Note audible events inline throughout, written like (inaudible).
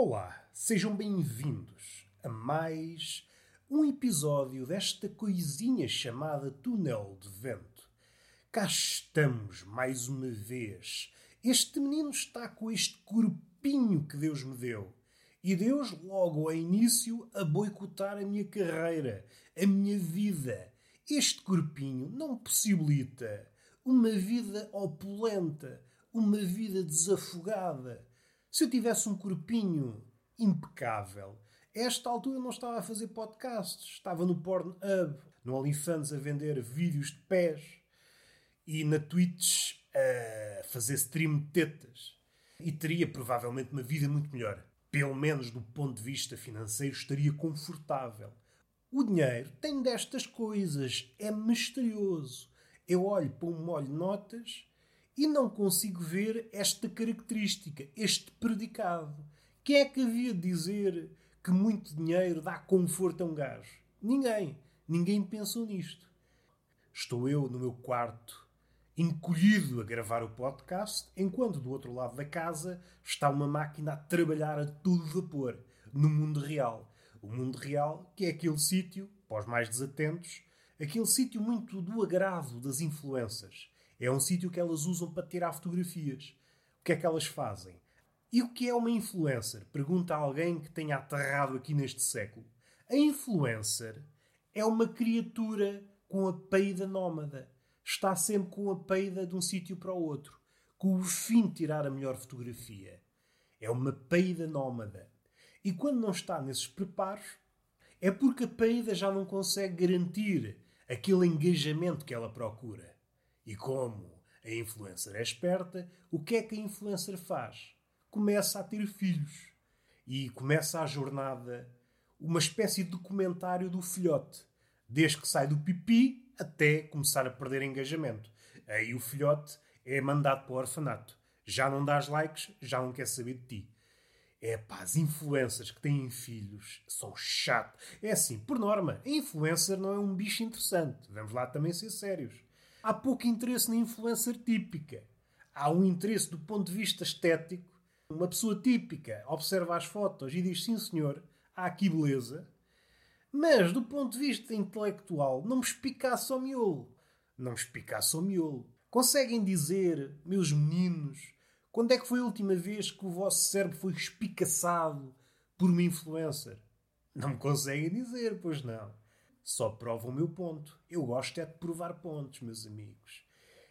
Olá, sejam bem-vindos a mais um episódio desta coisinha chamada Túnel de Vento. Cá estamos mais uma vez. Este menino está com este corpinho que Deus me deu. E Deus, logo ao início, a boicotar a minha carreira, a minha vida. Este corpinho não possibilita uma vida opulenta, uma vida desafogada se eu tivesse um corpinho impecável, a esta altura não estava a fazer podcasts, estava no Pornhub, no OnlyFans a vender vídeos de pés e na Twitch a fazer stream de tetas. E teria provavelmente uma vida muito melhor. Pelo menos do ponto de vista financeiro, estaria confortável. O dinheiro tem destas coisas, é misterioso. Eu olho para um molho de notas e não consigo ver esta característica, este predicado. Quem é que havia de dizer que muito dinheiro dá conforto a um gajo? Ninguém. Ninguém pensou nisto. Estou eu no meu quarto, encolhido a gravar o podcast, enquanto do outro lado da casa está uma máquina a trabalhar a todo vapor, no mundo real. O mundo real, que é aquele sítio, para os mais desatentos, aquele sítio muito do agrado das influências é um sítio que elas usam para tirar fotografias. O que é que elas fazem? E o que é uma influencer? Pergunta alguém que tenha aterrado aqui neste século. A influencer é uma criatura com a peida nómada. Está sempre com a peida de um sítio para o outro, com o fim de tirar a melhor fotografia. É uma peida nómada. E quando não está nesses preparos, é porque a peida já não consegue garantir aquele engajamento que ela procura. E como a influencer é esperta, o que é que a influencer faz? Começa a ter filhos. E começa a jornada, uma espécie de documentário do filhote. Desde que sai do pipi até começar a perder engajamento. Aí o filhote é mandado para o orfanato. Já não dás likes, já não quer saber de ti. É pá, as influencers que têm filhos são chato. É assim, por norma, a influencer não é um bicho interessante. Vamos lá também ser sérios há pouco interesse na influencer típica. Há um interesse do ponto de vista estético. Uma pessoa típica observa as fotos e diz: sim, senhor, há aqui beleza. Mas, do ponto de vista intelectual, não me espicaça ao miolo. Não me espicaça ao miolo. Conseguem dizer, meus meninos, quando é que foi a última vez que o vosso cérebro foi espicaçado por uma influencer? Não me conseguem dizer, pois não. Só prova o meu ponto. Eu gosto é de provar pontos, meus amigos.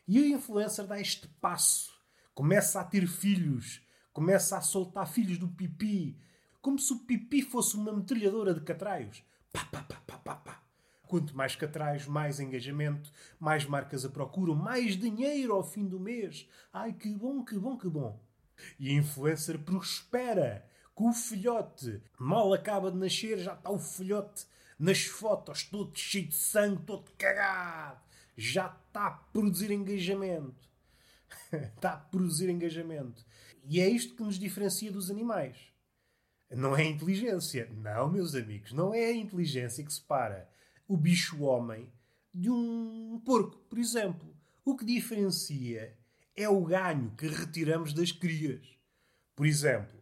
E a influencer dá este passo. Começa a ter filhos. Começa a soltar filhos do pipi. Como se o pipi fosse uma metralhadora de catraios. Pá, pá, pá, pá, pá, pá. Quanto mais catraios, mais engajamento, mais marcas a procuram, mais dinheiro ao fim do mês. Ai, que bom, que bom, que bom. E a influencer prospera com o filhote. Mal acaba de nascer, já está o filhote nas fotos, todo cheio de sangue, todo cagado. Já está a produzir engajamento. (laughs) está a produzir engajamento. E é isto que nos diferencia dos animais. Não é a inteligência. Não, meus amigos, não é a inteligência que separa o bicho-homem de um porco, por exemplo. O que diferencia é o ganho que retiramos das crias. Por exemplo,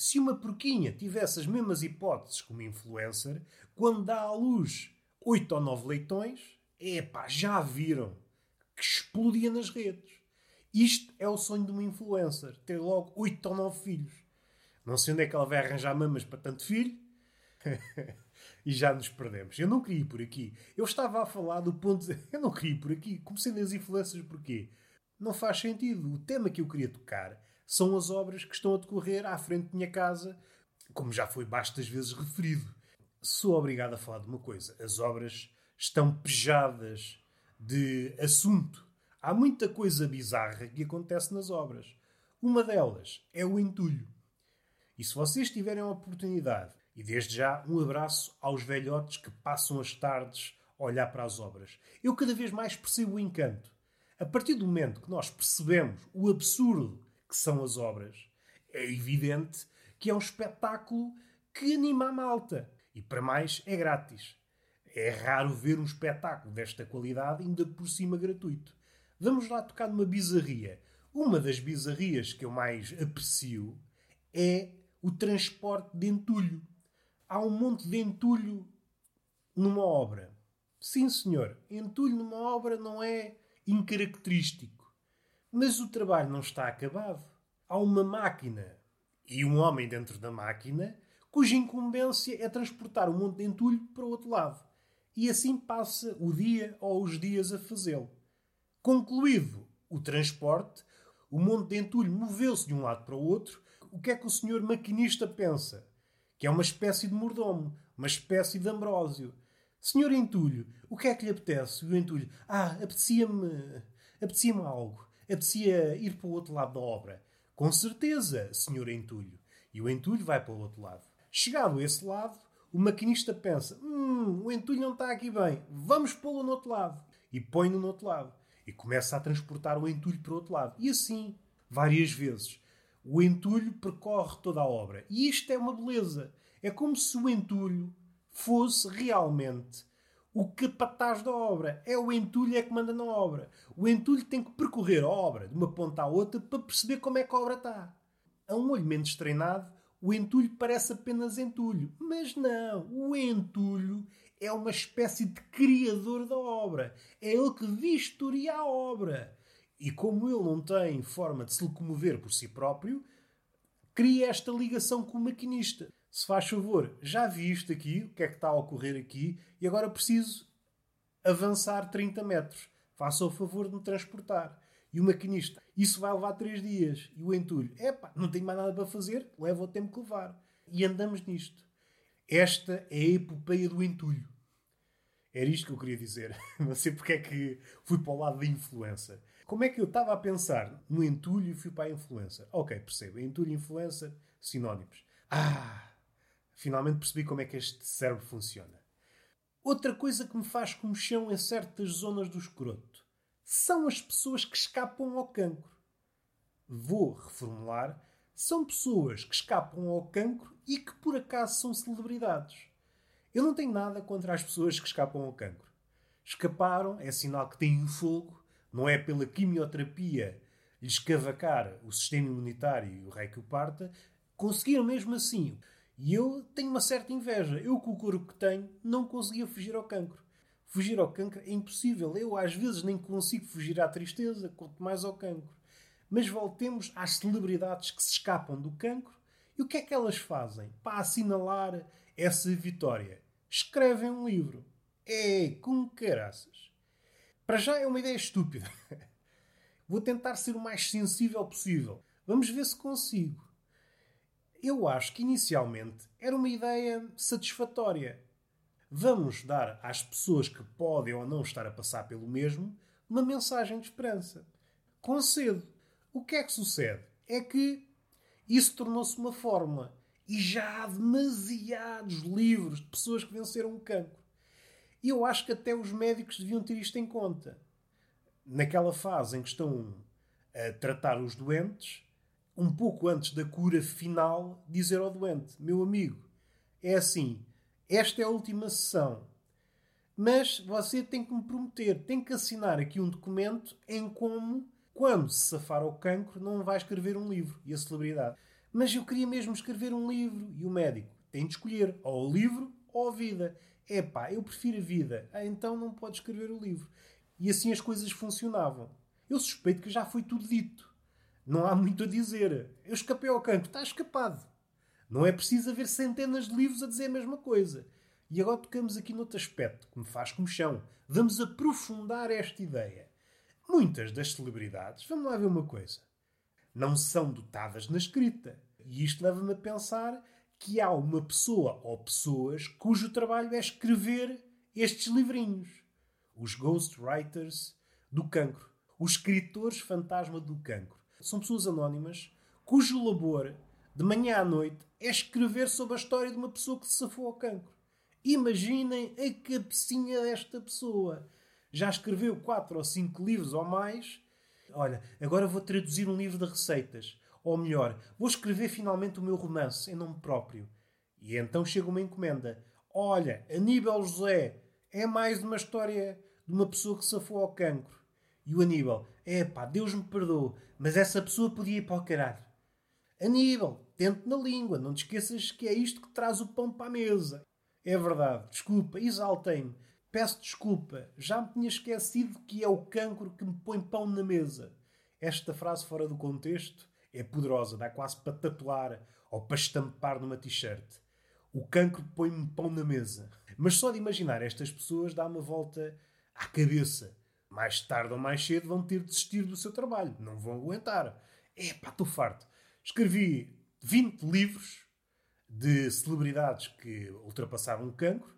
se uma porquinha tivesse as mesmas hipóteses como influencer, quando dá à luz oito ou nove leitões, epá, já viram que explodia nas redes. Isto é o sonho de uma influencer, ter logo oito ou nove filhos. Não sei onde é que ela vai arranjar mamas para tanto filho. (laughs) e já nos perdemos. Eu não queria ir por aqui. Eu estava a falar do ponto de... (laughs) Eu não queria ir por aqui. Comecei nas influências porquê? Não faz sentido. O tema que eu queria tocar são as obras que estão a decorrer à frente da minha casa, como já foi bastas vezes referido. Sou obrigado a falar de uma coisa: as obras estão pejadas de assunto. Há muita coisa bizarra que acontece nas obras. Uma delas é o entulho. E se vocês tiverem a oportunidade, e desde já um abraço aos velhotes que passam as tardes a olhar para as obras, eu cada vez mais percebo o encanto. A partir do momento que nós percebemos o absurdo que são as obras, é evidente que é um espetáculo que anima a malta. E para mais, é grátis. É raro ver um espetáculo desta qualidade, ainda por cima gratuito. Vamos lá tocar numa bizarria. Uma das bizarrias que eu mais aprecio é o transporte de entulho. Há um monte de entulho numa obra. Sim, senhor, entulho numa obra não é incaracterístico. Mas o trabalho não está acabado. Há uma máquina e um homem dentro da máquina cuja incumbência é transportar um monte de entulho para o outro lado. E assim passa o dia ou os dias a fazê-lo. Concluído o transporte, o monte de entulho moveu-se de um lado para o outro. O que é que o senhor maquinista pensa? Que é uma espécie de mordomo, uma espécie de Ambrósio. Senhor Entulho, o que é que lhe apetece? o Entulho, ah, apetecia-me. apetecia-me algo. Apetecia ir para o outro lado da obra. Com certeza, senhor Entulho. E o Entulho vai para o outro lado. Chegado a esse lado, o maquinista pensa: Hum, o entulho não está aqui bem, vamos pô-lo no outro lado. E põe-no no outro lado. E começa a transportar o entulho para o outro lado. E assim, várias vezes. O entulho percorre toda a obra. E isto é uma beleza. É como se o entulho fosse realmente o capataz da obra. É o entulho é que manda na obra. O entulho tem que percorrer a obra de uma ponta à outra para perceber como é que a obra está. A um olho menos treinado, o entulho parece apenas entulho. Mas não, o entulho é uma espécie de criador da obra. É ele que vistoria a obra. E como ele não tem forma de se locomover por si próprio, cria esta ligação com o maquinista. Se faz favor, já vi isto aqui, o que é que está a ocorrer aqui, e agora preciso avançar 30 metros. Faça o favor de me transportar. E o maquinista, isso vai levar três dias. E o entulho, epá, não tenho mais nada para fazer, leva o tempo que levar. E andamos nisto. Esta é a epopeia do entulho. Era isto que eu queria dizer. (laughs) Não sei porque é que fui para o lado da influencer. Como é que eu estava a pensar no entulho e fui para a influencer? Ok, percebo. Entulho e influencer, sinónimos. Ah! Finalmente percebi como é que este cérebro funciona. Outra coisa que me faz comichão em certas zonas do escroto são as pessoas que escapam ao cancro. Vou reformular: são pessoas que escapam ao cancro e que por acaso são celebridades. Eu não tenho nada contra as pessoas que escapam ao cancro. Escaparam é sinal que têm fogo, não é pela quimioterapia lhes cavacar o sistema imunitário e o rei que o parta, conseguiram mesmo assim. E eu tenho uma certa inveja. Eu, com o corpo que tenho, não conseguia fugir ao cancro. Fugir ao cancro é impossível. Eu, às vezes, nem consigo fugir à tristeza, quanto mais ao cancro. Mas voltemos às celebridades que se escapam do cancro. E o que é que elas fazem para assinalar essa vitória? Escrevem um livro. É, com caraças. Para já é uma ideia estúpida. (laughs) Vou tentar ser o mais sensível possível. Vamos ver se consigo. Eu acho que inicialmente era uma ideia satisfatória vamos dar às pessoas que podem ou não estar a passar pelo mesmo uma mensagem de esperança. Concedo. O que é que sucede? É que isso tornou-se uma fórmula. E já há demasiados livros de pessoas que venceram o cancro. E eu acho que até os médicos deviam ter isto em conta. Naquela fase em que estão a tratar os doentes, um pouco antes da cura final, dizer ao doente: Meu amigo, é assim, esta é a última sessão. Mas você tem que me prometer, tem que assinar aqui um documento em como, quando se safar ao cancro, não vai escrever um livro. E a celebridade. Mas eu queria mesmo escrever um livro. E o médico tem de escolher ou o livro ou a vida. É pá, eu prefiro a vida. Ah, então não pode escrever o livro. E assim as coisas funcionavam. Eu suspeito que já foi tudo dito. Não há muito a dizer. Eu escapei ao cancro. Está escapado. Não é preciso haver centenas de livros a dizer a mesma coisa. E agora tocamos aqui noutro aspecto que me faz chão. Vamos aprofundar esta ideia. Muitas das celebridades, vamos lá ver uma coisa, não são dotadas na escrita. E isto leva-me a pensar que há uma pessoa ou pessoas cujo trabalho é escrever estes livrinhos. Os ghostwriters do cancro. Os escritores fantasma do cancro. São pessoas anónimas cujo labor, de manhã à noite, é escrever sobre a história de uma pessoa que se safou ao cancro. Imaginem a cabecinha desta pessoa. Já escreveu quatro ou cinco livros ou mais. Olha, agora vou traduzir um livro de receitas. Ou melhor, vou escrever finalmente o meu romance em nome próprio. E então chega uma encomenda. Olha, Aníbal José, é mais uma história de uma pessoa que se safou ao cancro. E o Aníbal, é pá, Deus me perdoe, mas essa pessoa podia ir para o caralho. Aníbal, tente na língua, não te esqueças que é isto que traz o pão para a mesa. É verdade, desculpa, exaltei-me. Peço desculpa, já me tinha esquecido que é o cancro que me põe pão na mesa. Esta frase fora do contexto é poderosa, dá quase para tatuar ou para estampar numa t-shirt. O cancro põe-me pão na mesa. Mas só de imaginar estas pessoas dá uma volta à cabeça. Mais tarde ou mais cedo vão ter de desistir do seu trabalho. Não vão aguentar. É pá, estou farto. Escrevi 20 livros de celebridades que ultrapassaram o cancro.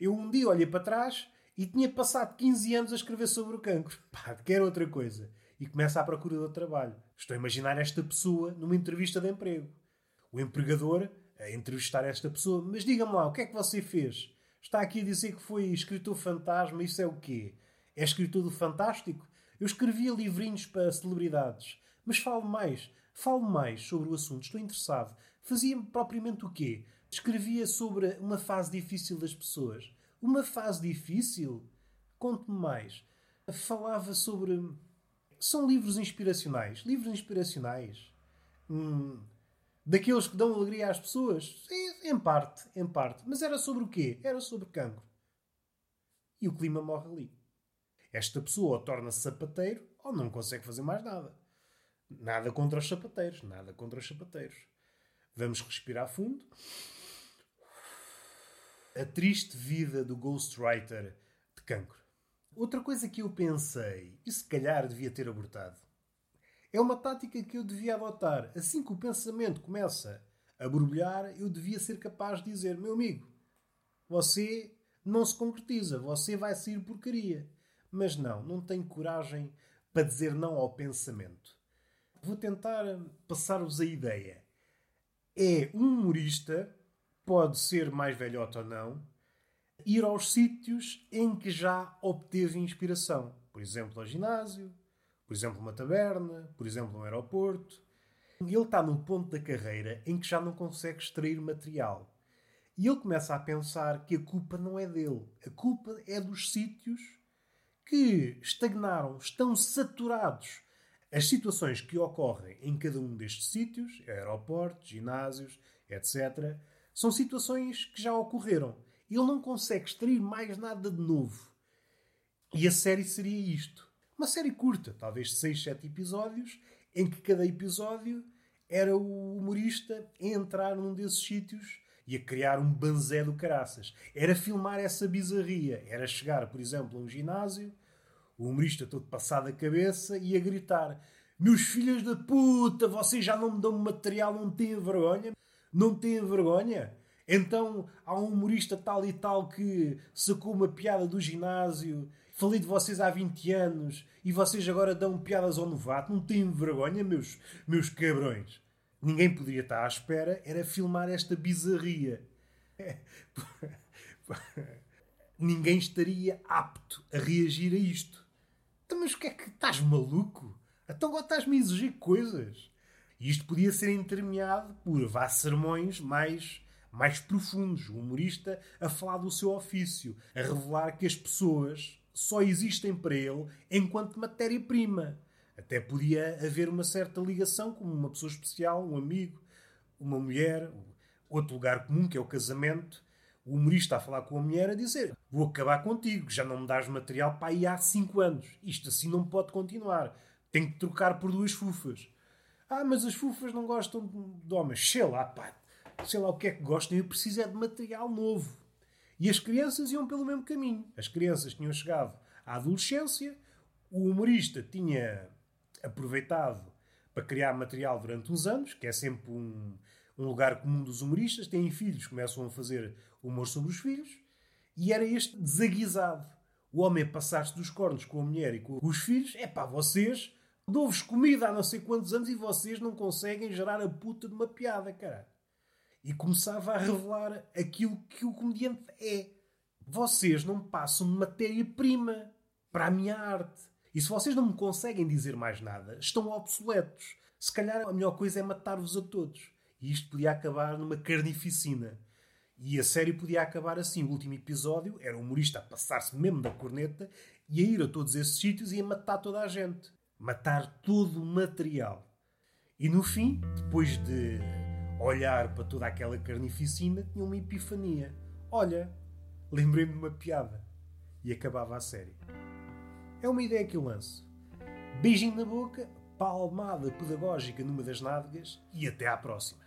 Eu um dia olhei para trás e tinha passado 15 anos a escrever sobre o cancro. (laughs) Pá, quero outra coisa. E começa à procura de trabalho. Estou a imaginar esta pessoa numa entrevista de emprego. O empregador a entrevistar esta pessoa. Mas diga-me lá, o que é que você fez? Está aqui a dizer que foi escritor fantasma, isso é o quê? É escritor do Fantástico? Eu escrevia livrinhos para celebridades. Mas falo mais. Falo mais sobre o assunto. Estou interessado. Fazia propriamente o quê? Escrevia sobre uma fase difícil das pessoas. Uma fase difícil? Conte-me mais. Falava sobre. São livros inspiracionais. Livros inspiracionais. Hum, daqueles que dão alegria às pessoas? Sim, em parte, em parte. Mas era sobre o quê? Era sobre cancro. E o clima morre ali. Esta pessoa torna-se sapateiro ou não consegue fazer mais nada. Nada contra os sapateiros, nada contra os sapateiros. Vamos respirar fundo. A triste vida do ghostwriter de cancro. Outra coisa que eu pensei, e se calhar devia ter abortado, é uma tática que eu devia adotar. Assim que o pensamento começa a borbulhar, eu devia ser capaz de dizer: meu amigo, você não se concretiza, você vai sair porcaria. Mas não, não tenho coragem para dizer não ao pensamento. Vou tentar passar-vos a ideia. É um humorista, pode ser mais velhote ou não, ir aos sítios em que já obteve inspiração. Por exemplo, ao ginásio, por exemplo, uma taberna, por exemplo, um aeroporto. Ele está num ponto da carreira em que já não consegue extrair material. E ele começa a pensar que a culpa não é dele. A culpa é dos sítios que estagnaram, estão saturados. As situações que ocorrem em cada um destes sítios, aeroportos, ginásios, etc., são situações que já ocorreram. Ele não consegue extrair mais nada de novo. E a série seria isto. Uma série curta, talvez 6, 7 episódios, em que cada episódio era o humorista a entrar num desses sítios e a criar um banzé do caraças. Era filmar essa bizarria. Era chegar, por exemplo, a um ginásio o humorista todo passado a cabeça e a gritar: Meus filhos da puta, vocês já não me dão material, não têm vergonha? Não têm vergonha? Então há um humorista tal e tal que sacou uma piada do ginásio. Falei de vocês há 20 anos e vocês agora dão piadas ao novato. Não têm vergonha, meus, meus cabrões? Ninguém poderia estar à espera, era filmar esta bizarria. (laughs) Ninguém estaria apto a reagir a isto. Então, mas o que é que estás maluco? Então agora estás-me a exigir coisas. E isto podia ser intermeado por vá sermões mais, mais profundos. O humorista a falar do seu ofício, a revelar que as pessoas só existem para ele enquanto matéria-prima. Até podia haver uma certa ligação com uma pessoa especial, um amigo, uma mulher, outro lugar comum que é o casamento o humorista a falar com a mulher a dizer: Vou acabar contigo, já não me dás material para aí há 5 anos. Isto assim não pode continuar. Tenho que trocar por duas fufas. Ah, mas as fufas não gostam de homens. Sei lá, pá. Sei lá o que é que gostam. Eu preciso é de material novo. E as crianças iam pelo mesmo caminho. As crianças tinham chegado à adolescência, o humorista tinha aproveitado para criar material durante uns anos, que é sempre um, um lugar comum dos humoristas. Têm filhos, começam a fazer humor sobre os filhos, e era este desaguisado. O homem passar-se dos cornos com a mulher e com os filhos, é pá, vocês dou-vos comida há não sei quantos anos e vocês não conseguem gerar a puta de uma piada, cara. E começava a revelar aquilo que o comediante é. Vocês não passam de matéria-prima para a minha arte. E se vocês não me conseguem dizer mais nada, estão obsoletos. Se calhar a melhor coisa é matar-vos a todos. E isto podia acabar numa carnificina. E a série podia acabar assim. O último episódio era o humorista a passar-se mesmo da corneta e a ir a todos esses sítios e a matar toda a gente. Matar todo o material. E no fim, depois de olhar para toda aquela carnificina, tinha uma epifania. Olha, lembrei-me de uma piada. E acabava a série. É uma ideia que eu lanço. Beijinho na boca, palmada pedagógica numa das nádegas e até à próxima.